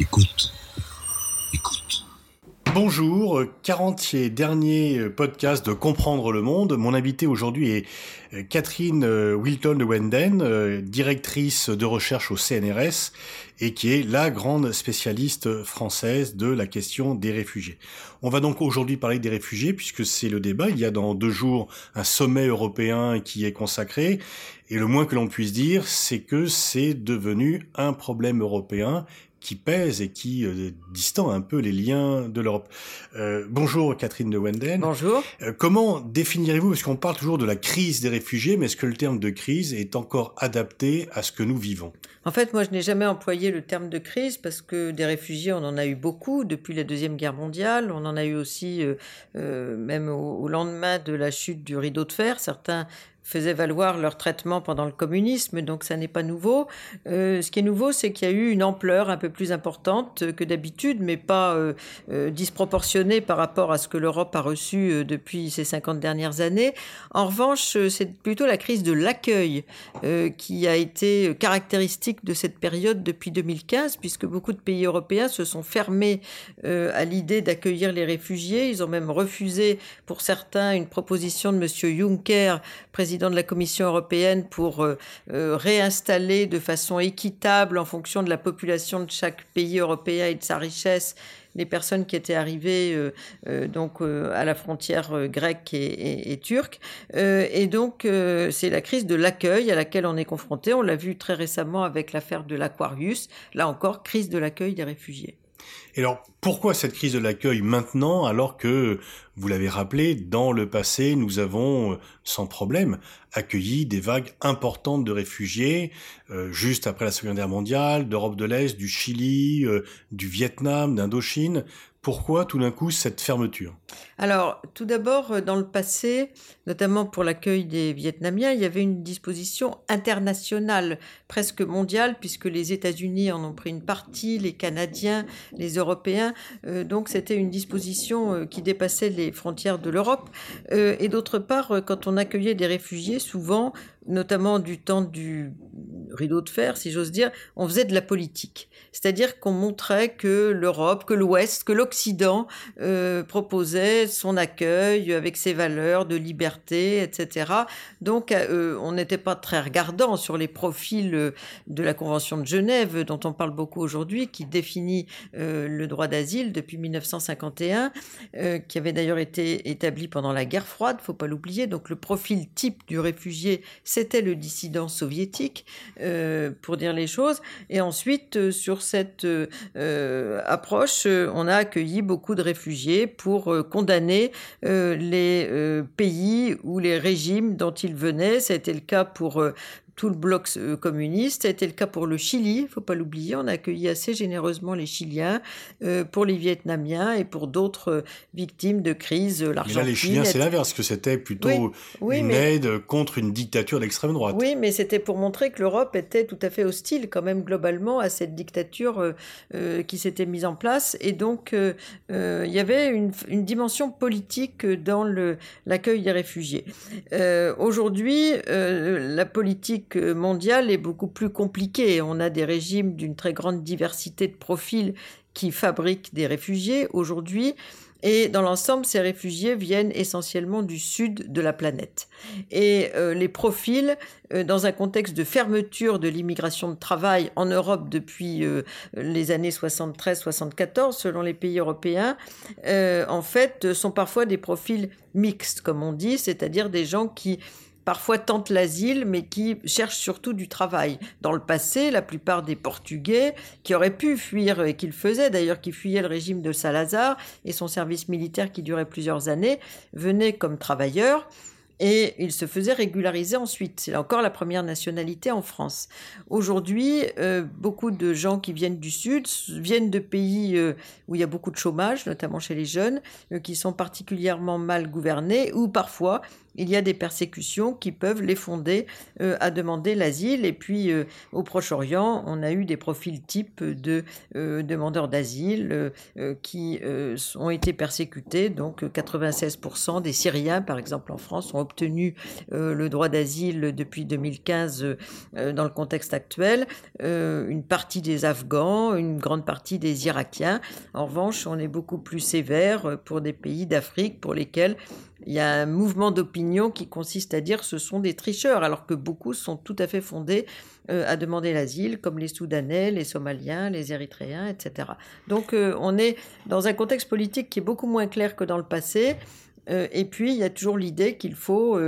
Écoute. Écoute. Bonjour, 40e dernier podcast de Comprendre le Monde. Mon invité aujourd'hui est euh, Catherine euh, Wilton de Wenden, euh, directrice de recherche au CNRS et qui est la grande spécialiste française de la question des réfugiés. On va donc aujourd'hui parler des réfugiés puisque c'est le débat. Il y a dans deux jours un sommet européen qui est consacré et le moins que l'on puisse dire, c'est que c'est devenu un problème européen qui pèse et qui euh, distend un peu les liens de l'Europe. Euh, bonjour Catherine de Wenden. Bonjour. Euh, comment définirez-vous, parce qu'on parle toujours de la crise des réfugiés, mais est-ce que le terme de crise est encore adapté à ce que nous vivons? En fait, moi je n'ai jamais employé le terme de crise parce que des réfugiés, on en a eu beaucoup depuis la Deuxième Guerre mondiale, on en a eu aussi même au, lendemain de la chute du rideau de fer. Certains faisaient valoir leur traitement pendant le communisme, donc ça n'est pas nouveau. Euh, ce qui est nouveau, c'est qu'il y a eu une ampleur un peu plus importante que d'habitude, mais pas euh, euh, disproportionnée par rapport à ce que l'Europe a reçu depuis ces 50 dernières années. En revanche, c'est plutôt la crise de l'accueil qui a été caractéristique de cette période depuis 2015, puisque beaucoup de pays européens se sont fermés à l'idée d'accueillir les réfugiés. Ils ont même refusé, pour certains, une proposition de M. Juncker, président de la Commission européenne pour euh, euh, réinstaller de façon équitable en fonction de la population de chaque pays européen et de sa richesse les personnes qui étaient arrivées euh, donc à la frontière grecque et, et turque. et donc c'est la crise de l'accueil à laquelle on est confronté. On l'a vu très récemment avec l'affaire de l'Aquarius. Là encore, crise de l'accueil des réfugiés. Et alors, pourquoi cette crise de l'accueil maintenant, alors que, vous l'avez rappelé, dans le passé, nous avons, euh, sans problème, accueilli des vagues importantes de réfugiés, euh, juste après la Seconde Guerre mondiale, d'Europe de l'Est, du Chili, euh, du Vietnam, d'Indochine. Pourquoi tout d'un coup cette fermeture? Alors, tout d'abord, euh, dans le passé, notamment pour l'accueil des Vietnamiens, il y avait une disposition internationale, presque mondiale, puisque les États-Unis en ont pris une partie, les Canadiens, les Européens. Euh, donc, c'était une disposition euh, qui dépassait les frontières de l'Europe. et d'autre part, quand on accueillait des réfugiés, souvent, notamment du temps du rideau de fer, si j'ose dire, on faisait de la politique. C'est-à-dire qu'on montrait que l'Europe, que l'Ouest, que l'Occident euh, proposait son accueil avec ses valeurs de liberté, etc. Donc euh, on n'était pas très regardant sur les profils euh, de la Convention de Genève, dont on parle beaucoup aujourd'hui, qui définit le droit d'asile depuis 1951, qui avait d'ailleurs été établi pendant la guerre froide, faut pas l'oublier. Donc le profil type du réfugié, c'était le dissident soviétique, pour dire les choses. Et ensuite, sur cette euh, approche, euh, on a accueilli beaucoup de réfugiés pour euh, condamner les pays ou les régimes dont ils venaient. Ça a été le cas pour tout le bloc euh, communiste. Ça a été le cas pour le Chili, il faut pas l'oublier. On a accueilli assez généreusement les Chiliens, euh, pour les Vietnamiens et pour d'autres euh, victimes de crise. Mais là, les Chiliens, c'est l'inverse, que c'était plutôt une aide contre une dictature d'extrême droite. Oui, mais c'était pour montrer que l'Europe était tout à fait hostile, quand même, globalement, à cette dictature qui s'était mise en place. Et donc, il y avait une, une dimension politique dans l'accueil des réfugiés. Aujourd'hui, la politique mondiale est beaucoup plus compliquée. On a des régimes d'une très grande diversité de profils qui fabriquent des réfugiés aujourd'hui. Et dans l'ensemble, ces réfugiés viennent essentiellement du sud de la planète. Et euh, les profils, euh, dans un contexte de fermeture de l'immigration de travail en Europe depuis euh, les années 73-74, selon les pays européens, en fait, sont parfois des profils mixtes, comme on dit, c'est-à-dire des gens qui parfois tentent l'asile, mais qui cherchent surtout du travail. Dans le passé, la plupart des Portugais, qui auraient pu fuir, et qu'ils faisaient d'ailleurs, qui fuyaient le régime de Salazar et son service militaire qui durait plusieurs années, venaient comme travailleurs et il se faisait régulariser ensuite. C'est encore la première nationalité en France. Aujourd'hui, euh, beaucoup de gens qui viennent du Sud viennent de pays euh, où il y a beaucoup de chômage, notamment chez les jeunes, euh, qui sont particulièrement mal gouvernés, ou parfois il y a des persécutions qui peuvent les fonder euh, à demander l'asile. Et puis euh, au Proche-Orient, on a eu des profils types de euh, demandeurs d'asile qui ont été persécutés. Donc 96% des Syriens, par exemple en France, ont obtenu le droit d'asile depuis 2015 dans le contexte actuel. une partie des Afghans, une grande partie des Irakiens. En revanche, on est beaucoup plus sévère pour des pays d'Afrique pour lesquels il y a un mouvement d'opinion qui consiste à dire ce sont des tricheurs, alors que beaucoup sont tout à fait fondés euh, à demander l'asile, comme les Soudanais, les Somaliens, les Érythréens, etc. Donc euh, on est dans un contexte politique qui est beaucoup moins clair que dans le passé. Euh, et puis, il y a toujours l'idée qu'il faut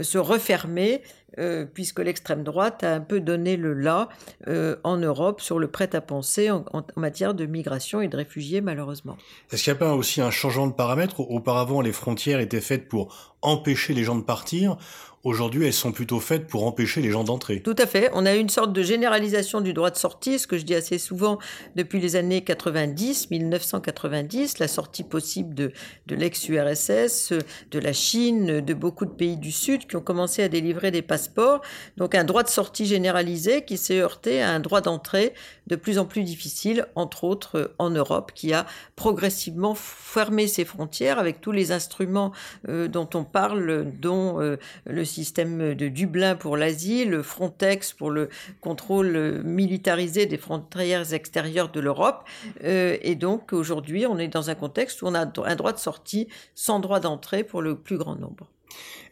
se refermer euh, puisque l'extrême droite a un peu donné le là euh, en Europe sur le prêt-à-penser en, matière de migration et de réfugiés, malheureusement. Est-ce qu'il n'y a pas aussi un changement de paramètres Auparavant, les frontières étaient faites pour empêcher les gens de partir. Aujourd'hui, elles sont plutôt faites pour empêcher les gens d'entrer. Tout à fait. On a une sorte de généralisation du droit de sortie, ce que je dis assez souvent depuis les années 90, 1990, la sortie possible de, de l'ex-URSS, de la Chine, de beaucoup de pays du Sud qui ont commencé à délivrer des passeports. Donc un droit de sortie généralisé qui s'est heurté à un droit d'entrée de plus en plus difficile, entre autres en Europe, qui a progressivement fermé ses frontières avec tous les instruments euh, dont on parle, dont euh, le système de Dublin pour l'asile, Frontex pour le contrôle militarisé des frontières extérieures de l'Europe. Euh, et donc aujourd'hui, on est dans un contexte où on a un droit de sortie sans droit d'entrée pour le plus grand nombre.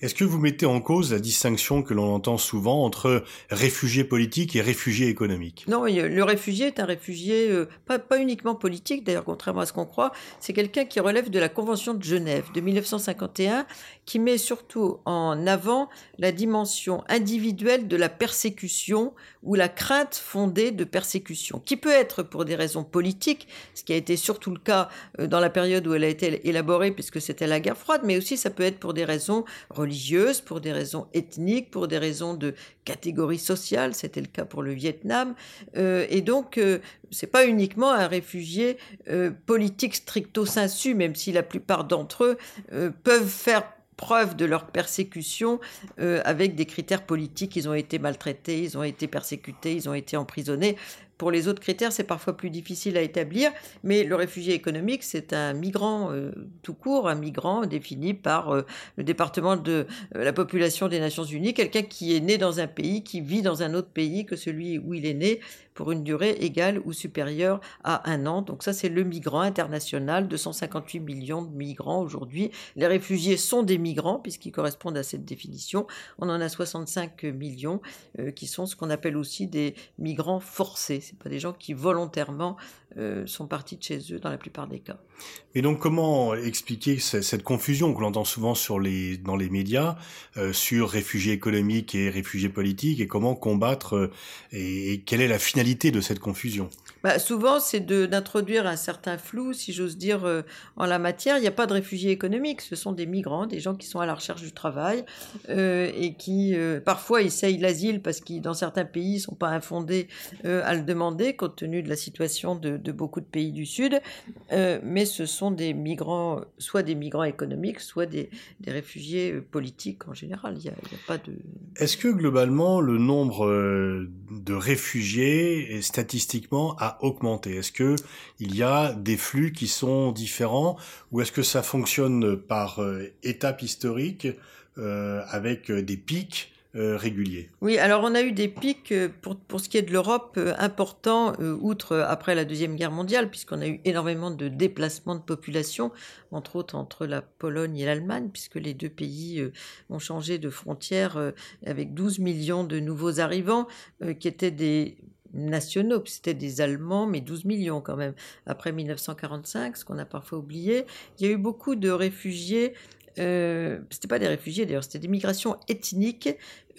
Est-ce que vous mettez en cause la distinction que l'on entend souvent entre réfugiés politiques et réfugiés économiques? Non, le réfugié est un réfugié euh, pas, pas, uniquement politique, d'ailleurs contrairement à ce qu'on croit, c'est quelqu'un qui relève de la Convention de Genève de 1951, qui met surtout en avant la dimension individuelle de la persécution ou la crainte fondée de persécution, qui peut être pour des raisons politiques, ce qui a été surtout le cas euh, dans la période où elle a été élaborée, puisque c'était la guerre froide, mais aussi ça peut être pour des raisons religieuses, pour des raisons ethniques, pour des raisons de catégorie sociale, c'était le cas pour le Vietnam, euh, et donc euh, c'est pas uniquement un réfugié euh, politique stricto sensu, même si la plupart d'entre eux peuvent faire preuve de leur persécution avec des critères politiques. Ils ont été maltraités, ils ont été persécutés, ils ont été emprisonnés. Pour les autres critères, c'est parfois plus difficile à établir, mais le réfugié économique, c'est un migrant euh, tout court, un migrant défini par euh, le département de euh, la population des Nations Unies, quelqu'un qui est né dans un pays, qui vit dans un autre pays que celui où il est né, pour une durée égale ou supérieure à un an. Donc ça, c'est le migrant international, 258 millions de migrants aujourd'hui. Les réfugiés sont des migrants, puisqu'ils correspondent à cette définition. On en a 65 millions, qui sont ce qu'on appelle aussi des migrants forcés c'est pas des gens qui volontairement euh, sont partis de chez eux dans la plupart des cas. Et donc comment expliquer cette confusion que l'on entend souvent dans les médias euh, sur réfugiés économiques et réfugiés politiques et comment combattre euh, et, quelle est la finalité de cette confusion? Bah, Souvent c'est d'introduire un certain flou, si j'ose dire, en la matière. Il n'y a pas de réfugiés économiques, ce sont des migrants, des gens qui sont à la recherche du travail et qui parfois essayent l'asile parce qu'ils dans certains pays ne sont pas infondés à le demander compte tenu de la situation de, beaucoup de pays du Sud, euh, mais ce sont des migrants, soit des migrants économiques, soit des, réfugiés euh, politiques en général. Il n'y a, pas de. Est-ce que globalement le nombre euh, de réfugiés statistiquement a augmenté Est-ce que il y a des flux qui sont différents ou est-ce que ça fonctionne par étape historique avec des pics euh, réguliers? Oui, alors on a eu des pics euh, pour, pour ce qui est de l'Europe euh, importants, outre après la Deuxième Guerre mondiale, puisqu'on a eu énormément de déplacements de population, entre autres entre la Pologne et l'Allemagne, puisque les deux pays ont changé de frontière avec 12 millions de nouveaux arrivants qui étaient des nationaux, c'était des Allemands, mais 12 millions quand même, après 1945, ce qu'on a parfois oublié. Il y a eu beaucoup de réfugiés euh, c'était pas des réfugiés d'ailleurs, c'était des migrations ethniques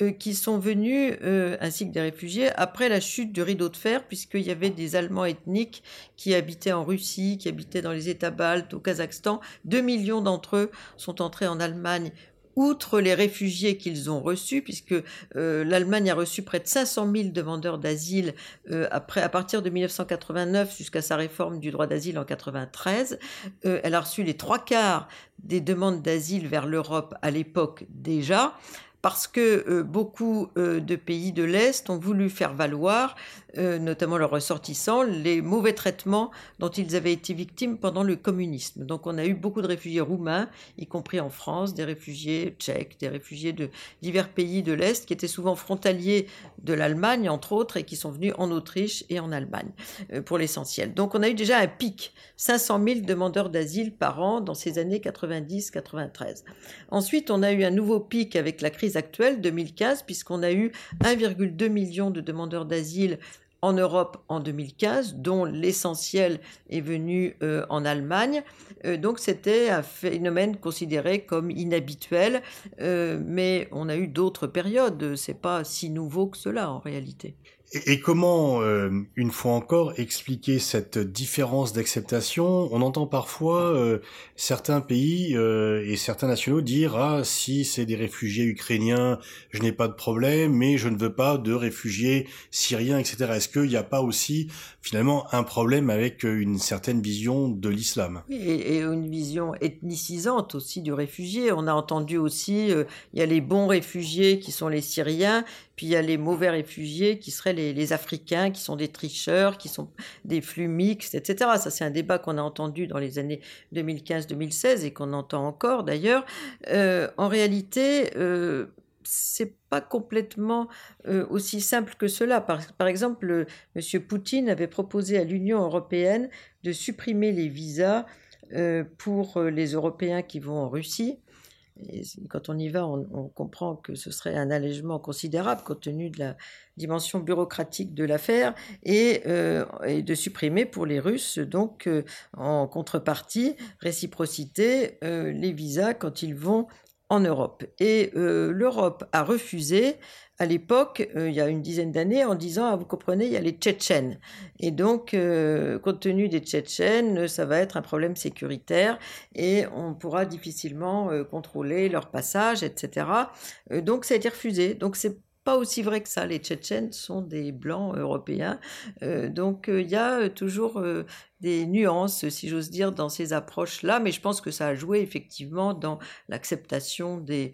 euh, qui sont venues, euh, ainsi que des réfugiés, après la chute du rideau de fer, puisqu'il y avait des Allemands ethniques qui habitaient en Russie, qui habitaient dans les États baltes, au Kazakhstan. Deux millions d'entre eux sont entrés en Allemagne outre les réfugiés qu'ils ont reçus, puisque euh, l'Allemagne a reçu près de 500 000 demandeurs d'asile euh, après, à partir de 1989 jusqu'à sa réforme du droit d'asile en 93. Euh, elle a reçu les trois quarts des demandes d'asile vers l'Europe à l'époque déjà parce que euh, beaucoup euh, de pays de l'Est ont voulu faire valoir, euh, notamment leurs ressortissants, les mauvais traitements dont ils avaient été victimes pendant le communisme. Donc on a eu beaucoup de réfugiés roumains, y compris en France, des réfugiés tchèques, des réfugiés de divers pays de l'Est qui étaient souvent frontaliers de l'Allemagne, entre autres, et qui sont venus en Autriche et en Allemagne, pour l'essentiel. Donc on a eu déjà un pic, 500 000 demandeurs d'asile par an dans ces années 90-93. Ensuite, on a eu un nouveau pic avec la crise actuelle, 2015, puisqu'on a eu 1,2 million de demandeurs d'asile en Europe en 2015, dont l'essentiel est venu euh, en Allemagne. Euh, donc c'était un phénomène considéré comme inhabituel, euh, mais on a eu d'autres périodes. C'est pas si nouveau que cela en réalité. Et, comment, euh, une fois encore, expliquer cette différence d'acceptation? On entend parfois euh, certains pays euh, et certains nationaux dire ah si c'est des réfugiés ukrainiens, je n'ai pas de problème, mais je ne veux pas de réfugiés syriens, etc. Est-ce qu'il n'y a pas aussi finalement un problème avec une certaine vision de l'islam? Oui, et, une vision ethnicisante aussi du réfugié. On a entendu aussi il y a les bons réfugiés qui sont les Syriens, puis il y a les mauvais réfugiés qui seraient les Africains qui sont des tricheurs, qui sont des flux mixtes, etc. Ça, c'est un débat qu'on a entendu dans les années 2015-2016 et qu'on entend encore d'ailleurs. Euh, en réalité, euh, c'est pas complètement euh, aussi simple que cela. Par, par exemple, M. Poutine avait proposé à l'Union européenne de supprimer les visas pour les Européens qui vont en Russie quand on y va, on, comprend que ce serait un allègement considérable compte tenu de la dimension bureaucratique de l'affaire et, euh, de supprimer pour les Russes, donc euh, en contrepartie, réciprocité, euh, les visas quand ils vont en Europe. Et l'Europe a refusé à l'époque, euh, il y a une dizaine d'années, en disant, ah, vous comprenez, il y a les Tchétchènes. Et donc, euh, compte tenu des Tchétchènes, ça va être un problème sécuritaire et on pourra difficilement euh, contrôler leur passage, etc. donc, ça a été refusé. Donc, c'est pas aussi vrai que ça. Les Tchétchènes sont des blancs européens. donc il y a toujours des nuances, si j'ose dire, dans ces approches-là, mais je pense que ça a joué effectivement dans l'acceptation des,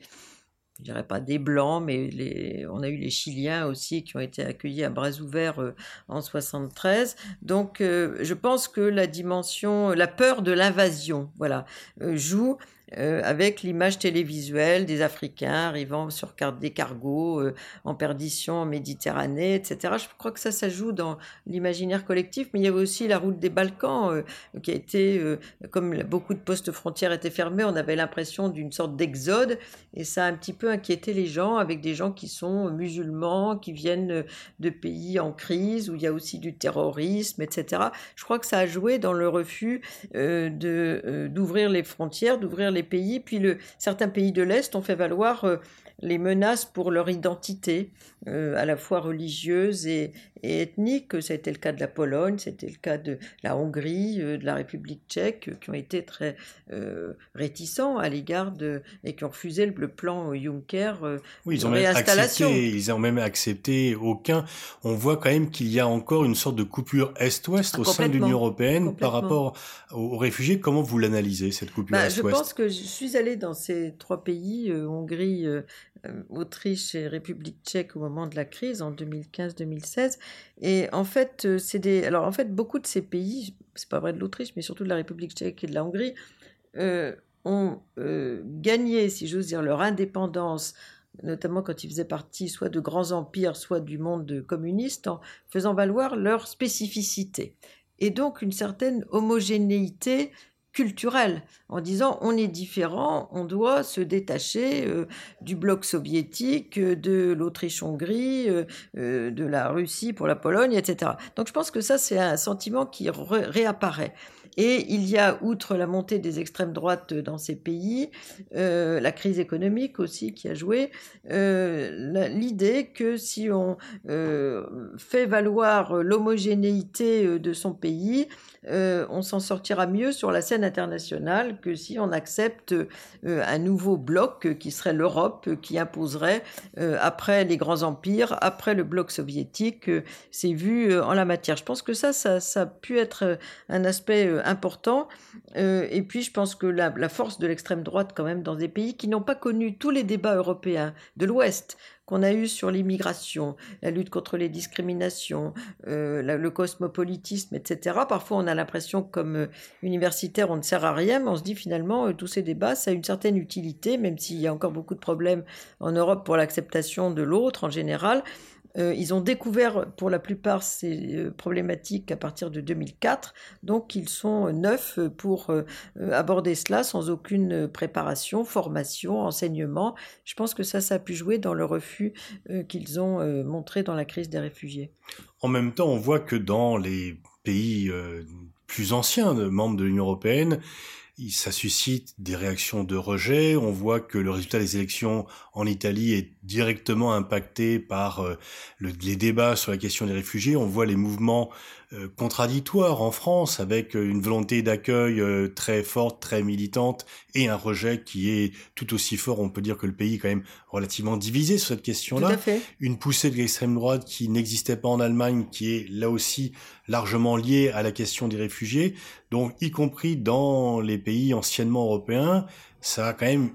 je dirais pas des blancs, mais on a eu les Chiliens aussi qui ont été accueillis à bras ouverts euh, en 73. Donc, euh, je pense que la dimension, la peur de l'invasion, voilà, euh, joue euh, avec l'image télévisuelle des Africains arrivant sur des cargos euh, en perdition en Méditerranée, etc. Je crois que ça, ça joue dans l'imaginaire collectif, mais il y avait aussi la route des Balkans euh, qui a été, comme beaucoup de postes frontières étaient fermés, on avait l'impression d'une sorte d'exode, et ça a un petit peu inquiété les gens, avec des gens qui sont musulmans, qui viennent de pays en crise, où il y a aussi du terrorisme, etc. Je crois que ça a joué dans le refus de d'ouvrir les frontières, d'ouvrir les pays, puis certains pays de l'Est ont fait valoir euh, les menaces pour leur identité, euh, à la fois religieuse et, et ethnique. Ça a été le cas de la Pologne, c'était le cas de la Hongrie, euh, de la République tchèque, qui ont été très euh, réticents à l'égard de et qui ont refusé le, plan Juncker euh, oui, ils ont Même accepté, ils ont même accepté aucun. On voit quand même qu'il y a encore une sorte de coupure est-ouest ah, au sein de l'Union européenne par rapport aux, réfugiés. Comment vous l'analysez cette coupure bah, est-ouest? Je pense que je suis allée dans ces trois pays, Hongrie, Autriche et République tchèque au moment de la crise en 2015-2016 et en fait, euh, c'est des. Alors, en fait, beaucoup de ces pays, c'est pas vrai de l'Autriche, mais surtout de la République tchèque et de la Hongrie, euh, ont euh, gagné, si j'ose dire, leur indépendance, notamment quand ils faisaient partie soit de grands empires, soit du monde communiste, en faisant valoir leur spécificité. Et donc une certaine homogénéité culturel, en disant on est différent, on doit se détacher euh, du bloc soviétique, euh, de l'Autriche-Hongrie, euh, de la Russie pour la Pologne, etc. Donc je pense que ça, c'est un sentiment qui réapparaît. Et il y a, outre la montée des extrêmes droites dans ces pays, la crise économique aussi qui a joué, l'idée que si on fait valoir l'homogénéité de son pays, on s'en sortira mieux sur la scène internationale que si on accepte un nouveau bloc qui serait l'Europe, qui imposerait, après les grands empires, après le bloc soviétique, ses vues en la matière. Je pense que ça, ça, ça a pu être un aspect important. Euh, et puis, je pense que la, force de l'extrême droite, quand même, dans des pays qui n'ont pas connu tous les débats européens de l'Ouest, qu'on a eu sur l'immigration, la lutte contre les discriminations, euh, le cosmopolitisme, etc. Parfois, on a l'impression, comme euh, universitaire, on ne sert à rien, mais on se dit finalement, tous ces débats, ça a une certaine utilité, même s'il y a encore beaucoup de problèmes en Europe pour l'acceptation de l'autre en général. Euh, ils ont découvert pour la plupart ces euh, problématiques à partir de 2004, donc ils sont neufs pour euh, aborder cela sans aucune préparation, formation, enseignement. Je pense que ça, ça a pu jouer dans le refus qu'ils ont montré dans la crise des réfugiés. En même temps, on voit que dans les pays plus anciens, membres de l'Union européenne, ça suscite des réactions de rejet. On voit que le résultat des élections en Italie est directement impacté par euh, les débats sur la question des réfugiés. On voit les mouvements euh, contradictoires en France avec euh, une volonté d'accueil très forte, très militante et un rejet qui est tout aussi fort. On peut dire que le pays est quand même relativement divisé sur cette question-là. Une poussée de l'extrême droite qui n'existait pas en Allemagne, qui est là aussi largement liée à la question des réfugiés. Donc, y compris dans les pays anciennement européens, ça a quand même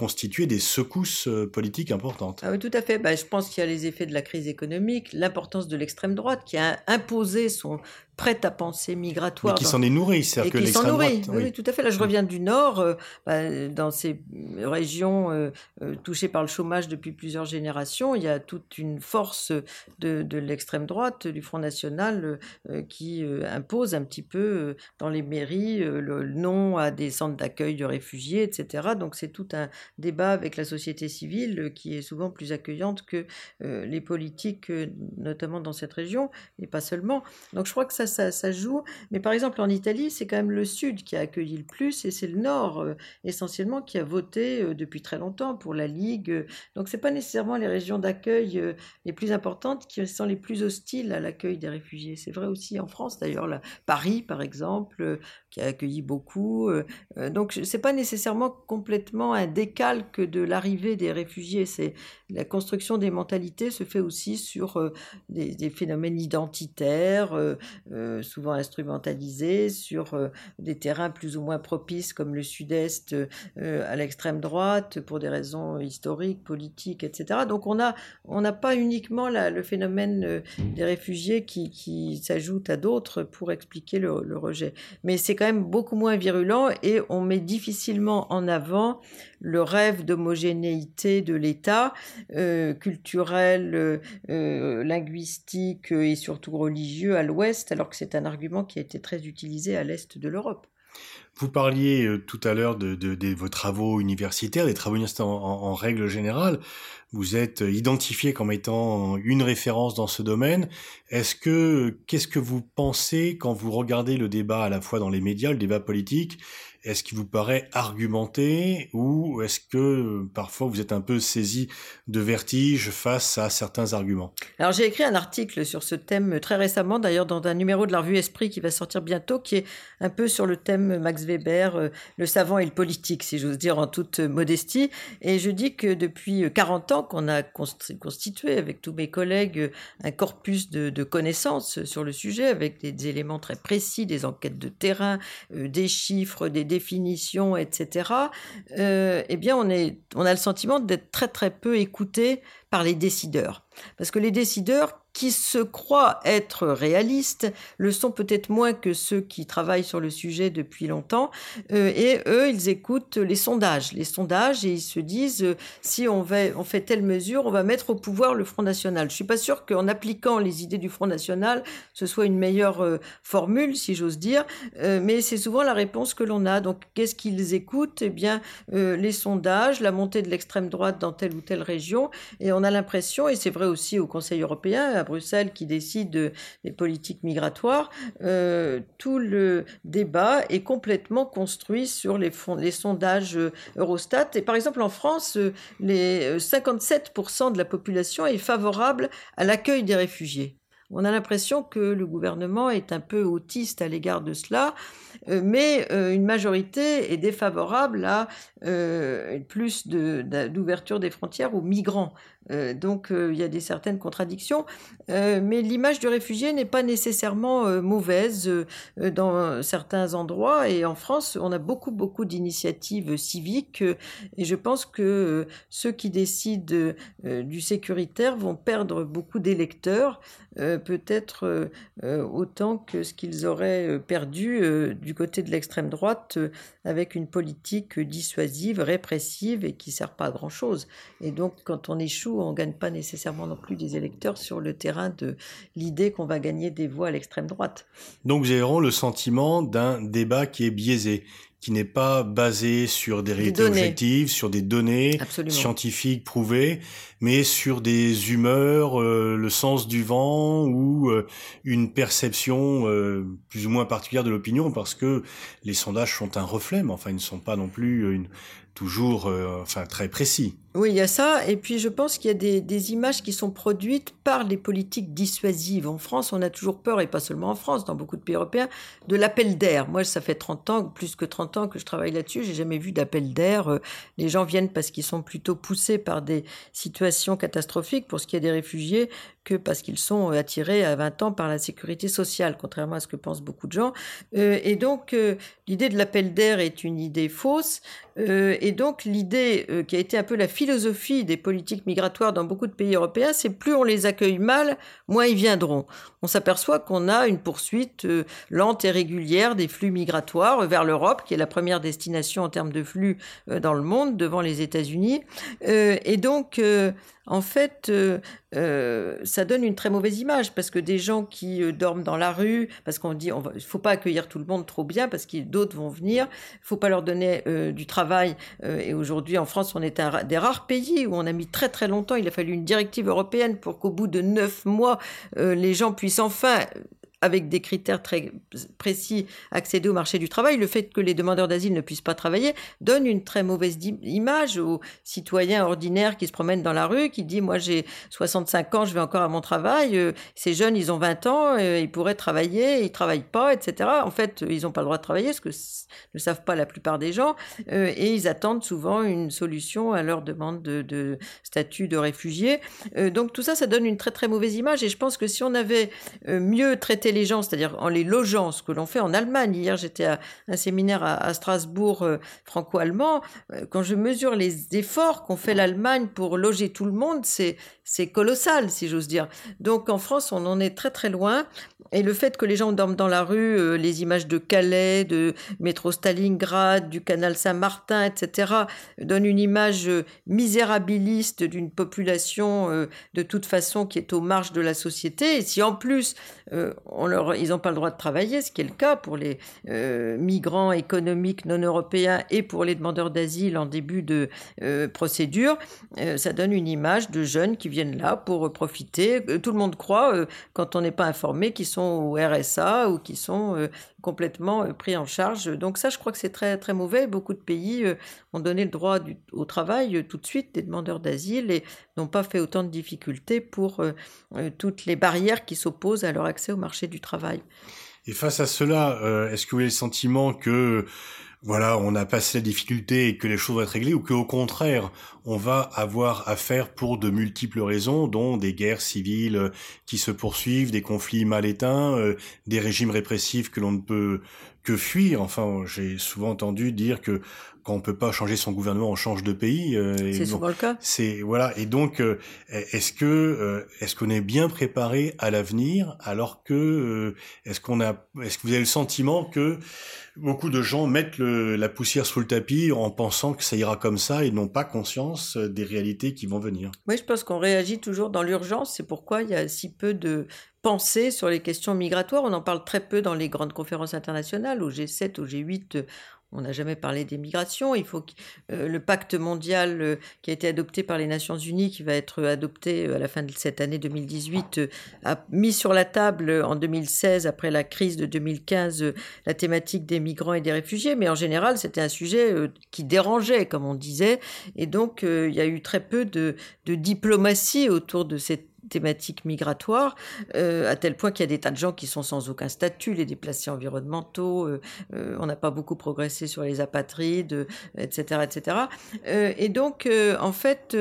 constitué des secousses euh, politiques importantes. Ah oui, tout à fait. Bah, je pense qu'il y a les effets de la crise économique, l'importance de l'extrême droite qui a imposé son, prête à penser migratoire. Mais qui s'en est nourri, c'est-à-dire que l'extrême droite. Oui. oui. tout à fait. Là, je mm. reviens du Nord, euh, bah, dans ces régions euh, euh, touchées par le chômage depuis plusieurs générations, il y a toute une force de, de l'extrême droite, du Front National, qui impose un petit peu dans les mairies le nom à des centres d'accueil de réfugiés, etc. Donc c'est tout un débat avec la société civile qui est souvent plus accueillante que les politiques, notamment dans cette région, et pas seulement. Donc je crois que ça ça, joue. Mais par exemple, en Italie, c'est quand même le Sud qui a accueilli le plus et c'est le Nord euh, essentiellement qui a voté euh, depuis très longtemps pour la Ligue. Donc, ce n'est pas nécessairement les régions d'accueil euh, les plus importantes qui sont les plus hostiles à l'accueil des réfugiés. C'est vrai aussi en France, d'ailleurs, Paris, par exemple, qui a accueilli beaucoup. donc, ce n'est pas nécessairement complètement un décalque de l'arrivée des réfugiés. C'est la construction des mentalités se fait aussi sur des, phénomènes identitaires, euh, souvent instrumentalisés sur euh, des terrains plus ou moins propices comme le sud-est euh, à l'extrême droite pour des raisons historiques, politiques, etc. Donc on n'a on pas uniquement le phénomène des réfugiés qui, qui s'ajoute à d'autres pour expliquer le, le rejet. Mais c'est quand même beaucoup moins virulent et on met difficilement en avant le rêve d'homogénéité de l'État euh, culturel, euh, euh, linguistique et surtout religieux à l'Ouest, alors que c'est un argument qui a été très utilisé à l'Est de l'Europe. Vous parliez tout à l'heure de, vos travaux universitaires, des travaux universitaires en, règle générale. Vous êtes identifié comme étant une référence dans ce domaine. Est-ce que qu'est-ce que vous pensez quand vous regardez le débat à la fois dans les médias, le débat politique, est-ce qu'il vous paraît argumenté ou est-ce que euh, parfois vous êtes un peu saisi de vertige face à certains arguments? Alors j'ai écrit un article sur ce thème très récemment, d'ailleurs dans un numéro de la revue Esprit qui va sortir bientôt, qui est un peu sur le thème Max Weber, euh, le savant et le politique, si j'ose dire en toute modestie. Et je dis que depuis 40 ans qu'on a constitué avec tous mes collègues un corpus de, connaissances sur le sujet, avec des, éléments très précis, des enquêtes de terrain, euh, des chiffres, des définitions, etc., euh, eh bien, on, est, on a le sentiment d'être très très peu écouté par les décideurs. Parce que les décideurs qui se croient être réalistes le sont peut-être moins que ceux qui travaillent sur le sujet depuis longtemps. Euh, et eux, ils écoutent les sondages, les sondages, et ils se disent euh, si on, fait telle mesure, on va mettre au pouvoir le Front National. Je suis pas sûr qu'en appliquant les idées du Front National, ce soit une meilleure euh, formule, si j'ose dire, mais c'est souvent la réponse que l'on a. Donc, qu'est-ce qu'ils écoutent? Eh bien, les sondages, la montée de l'extrême droite dans telle ou telle région, et on a l'impression, et c'est vrai aussi au Conseil européen, à Bruxelles qui décident des politiques migratoires, tout le débat est complètement construit sur les, les sondages Eurostat. Et par exemple, en France, les 57% de la population est favorable à l'accueil des réfugiés. On a l'impression que le gouvernement est un peu autiste à l'égard de cela, euh, mais euh, une majorité est défavorable à euh, plus d'ouverture des frontières aux migrants. donc il y a des certaines contradictions, mais l'image du réfugié n'est pas nécessairement mauvaise dans certains endroits. Et en France, on a beaucoup beaucoup d'initiatives civiques, et je pense que ceux qui décident du sécuritaire vont perdre beaucoup d'électeurs peut-être euh, euh, autant que ce qu'ils auraient euh, perdu du côté de l'extrême droite avec une politique dissuasive, répressive et qui ne sert pas à grand-chose. Et donc, quand on échoue, on ne gagne pas nécessairement non plus des électeurs sur le terrain de l'idée qu'on va gagner des voix à l'extrême droite. Donc, vraiment le sentiment d'un débat qui est biaisé qui n'est pas basé sur des réalités objectives, sur des données scientifiques prouvées, mais sur des humeurs, euh, le sens du vent ou euh, une perception euh, plus ou moins particulière de l'opinion, parce que les sondages sont un reflet, mais enfin ils ne sont pas non plus une, toujours euh, enfin, très précis. Oui, il y a ça. Et puis, je pense qu'il y a des, images qui sont produites par les politiques dissuasives. En France, on a toujours peur, et pas seulement en France, dans beaucoup de pays européens, de l'appel d'air. Moi, ça fait 30 ans, plus que 30 ans que je travaille là-dessus. J'ai jamais vu d'appel d'air. Euh, les gens viennent parce qu'ils sont plutôt poussés par des situations catastrophiques pour ce qui est des réfugiés que parce qu'ils sont attirés à 20 ans par la sécurité sociale, contrairement à ce que pensent beaucoup de gens. Euh, et donc, l'idée de l'appel d'air est une idée fausse. et donc, l'idée qui a été un peu la philosophie des politiques migratoires dans beaucoup de pays européens, c'est plus on les accueille mal, moins ils viendront. On s'aperçoit qu'on a une poursuite euh, lente et régulière des flux migratoires vers l'Europe, qui est la première destination en termes de flux euh, dans le monde, devant les États-Unis. Euh, et donc, en fait, ça donne une très mauvaise image parce que des gens qui dorment dans la rue, parce qu'on dit il ne faut pas accueillir tout le monde trop bien parce que d'autres vont venir, il ne faut pas leur donner du travail. et aujourd'hui, en France, on est un des rares pays où on a mis très très longtemps, il a fallu une directive européenne pour qu'au bout de neuf mois, les gens puissent enfin avec des critères très précis, accéder au marché du travail, le fait que les demandeurs d'asile ne puissent pas travailler donne une très mauvaise image aux citoyens ordinaires qui se promènent dans la rue, qui disent, moi j'ai 65 ans, je vais encore à mon travail, euh, ces jeunes, ils ont 20 ans, euh, ils pourraient travailler, ils travaillent pas, etc. En fait, ils n'ont pas le droit de travailler, ce que ne savent pas la plupart des gens, euh, et ils attendent souvent une solution à leur demande de, de statut de réfugié. donc tout ça, ça donne une très très mauvaise image, et je pense que si on avait mieux traité gens, c'est-à-dire en les logeant, ce que l'on fait en Allemagne. Hier, j'étais à un séminaire à, Strasbourg euh, franco-allemand. Euh, quand je mesure les efforts qu'ont fait l'Allemagne pour loger tout le monde, c'est c'est colossal, si j'ose dire. Donc en France, on en est très très loin. Et le fait que les gens dorment dans la rue, euh, les images de Calais, de métro Stalingrad, du canal Saint-Martin, etc., donnent une image misérabiliste d'une population de toute façon qui est aux marges de la société. Et si en plus ils n'ont pas le droit de travailler, ce qui est le cas pour les euh, migrants économiques non européens et pour les demandeurs d'asile en début de euh, procédure. Euh, ça donne une image de jeunes qui viennent là pour profiter. Tout le monde croit, quand on n'est pas informé, qu'ils sont au RSA ou qu'ils sont complètement pris en charge. Donc ça, je crois que c'est très très mauvais. Beaucoup de pays ont donné le droit au travail tout de suite des demandeurs d'asile et n'ont pas fait autant de difficultés pour toutes les barrières qui s'opposent à leur accès au marché du travail. Et face à cela, euh, est-ce que vous avez le sentiment que voilà, on a passé la difficulté et que les choses vont être réglées, ou qu'au contraire, on va avoir affaire pour de multiples raisons, dont des guerres civiles euh, qui se poursuivent, des conflits mal éteints, euh, des régimes répressifs que l'on ne peut que fuir. Enfin, j'ai souvent entendu dire que quand on peut pas changer son gouvernement, on change de pays. Euh, c'est souvent le cas. C'est voilà. Et donc, euh, est-ce que euh, est-ce qu'on est bien préparé à l'avenir, alors que est-ce qu'on a, est-ce que vous avez le sentiment que beaucoup de gens mettent le, la poussière sous le tapis en pensant que ça ira comme ça et n'ont pas conscience des réalités qui vont venir. Oui, je pense qu'on réagit toujours dans l'urgence. C'est pourquoi il y a si peu de pensée sur les questions migratoires. On en parle très peu dans les grandes conférences internationales, au G7, au G8 on n'a jamais parlé des migrations. Il faut que euh, le pacte mondial euh, qui a été adopté par les Nations Unies, qui va être adopté à la fin de cette année 2018, a mis sur la table en 2016, après la crise de 2015, la thématique des migrants et des réfugiés. Mais en général, c'était un sujet qui dérangeait, comme on disait. Et donc, il y a eu très peu de, de diplomatie autour de cette thématique migratoire, euh, à tel point qu'il y a des tas de gens qui sont sans aucun statut, les déplacés environnementaux, euh, euh, on n'a pas beaucoup progressé sur les apatrides, etc. etc. et donc, en fait,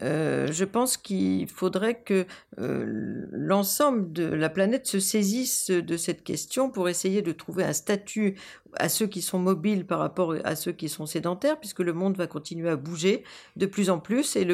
je pense qu'il faudrait que l'ensemble de la planète se saisisse de cette question pour essayer de trouver un statut à ceux qui sont mobiles par rapport à ceux qui sont sédentaires, puisque le monde va continuer à bouger de plus en plus. Et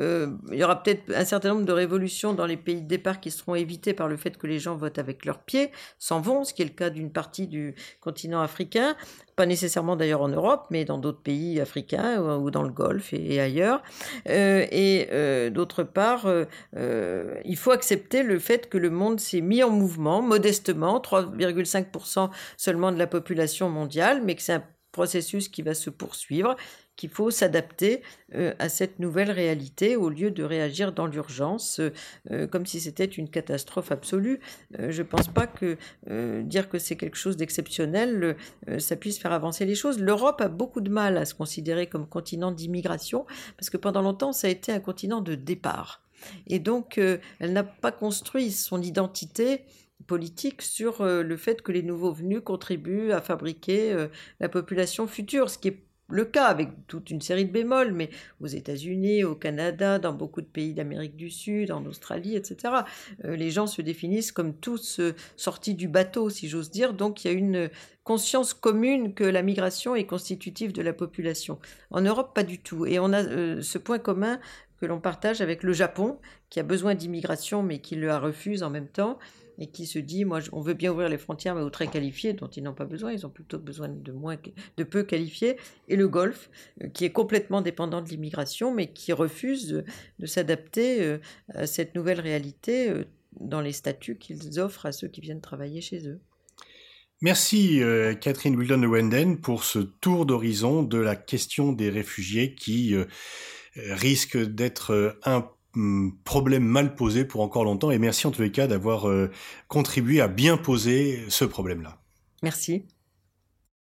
euh, il y aura peut-être un certain nombre de révolutions dans les pays de départ qui seront évitées par le fait que les gens votent avec leurs pieds, s'en vont, ce qui est le cas d'une partie du continent africain pas nécessairement d'ailleurs en Europe, mais dans d'autres pays africains ou, dans le Golfe et, ailleurs. Euh, et euh, d'autre part, euh, il faut accepter le fait que le monde s'est mis en mouvement modestement, 3,5% seulement de la population mondiale, mais que c'est un processus qui va se poursuivre qu'il faut s'adapter euh, à cette nouvelle réalité au lieu de réagir dans l'urgence euh, euh, comme si c'était une catastrophe absolue. je ne pense pas que dire que c'est quelque chose d'exceptionnel, ça puisse faire avancer les choses. L'Europe a beaucoup de mal à se considérer comme continent d'immigration parce que pendant longtemps, ça a été un continent de départ. Et donc, elle n'a pas construit son identité politique sur le fait que les nouveaux venus contribuent à fabriquer la population future, ce qui est le cas avec toute une série de bémols, mais aux États-Unis, au Canada, dans beaucoup de pays d'Amérique du Sud, en Australie, etc. Euh, les gens se définissent comme tous euh, sortis du bateau, si j'ose dire. Donc il y a une conscience commune que la migration est constitutive de la population. En Europe, pas du tout. Et on a euh, ce point commun que l'on partage avec le Japon, qui a besoin d'immigration, mais qui le refuse en même temps et qui se dit, moi, on veut bien ouvrir les frontières, mais aux très qualifiés, dont ils n'ont pas besoin, ils ont plutôt besoin de peu qualifiés, et le Golfe, euh, qui est complètement dépendant de l'immigration, mais qui refuse de, s'adapter euh, à cette nouvelle réalité euh, dans les statuts qu'ils offrent à ceux qui viennent travailler chez eux. Merci Catherine Wildon de Wenden pour ce tour d'horizon de la question des réfugiés qui risque d'être un Hum, problème mal posé pour encore longtemps et merci en tous les cas d'avoir euh, contribué à bien poser ce problème-là. Merci.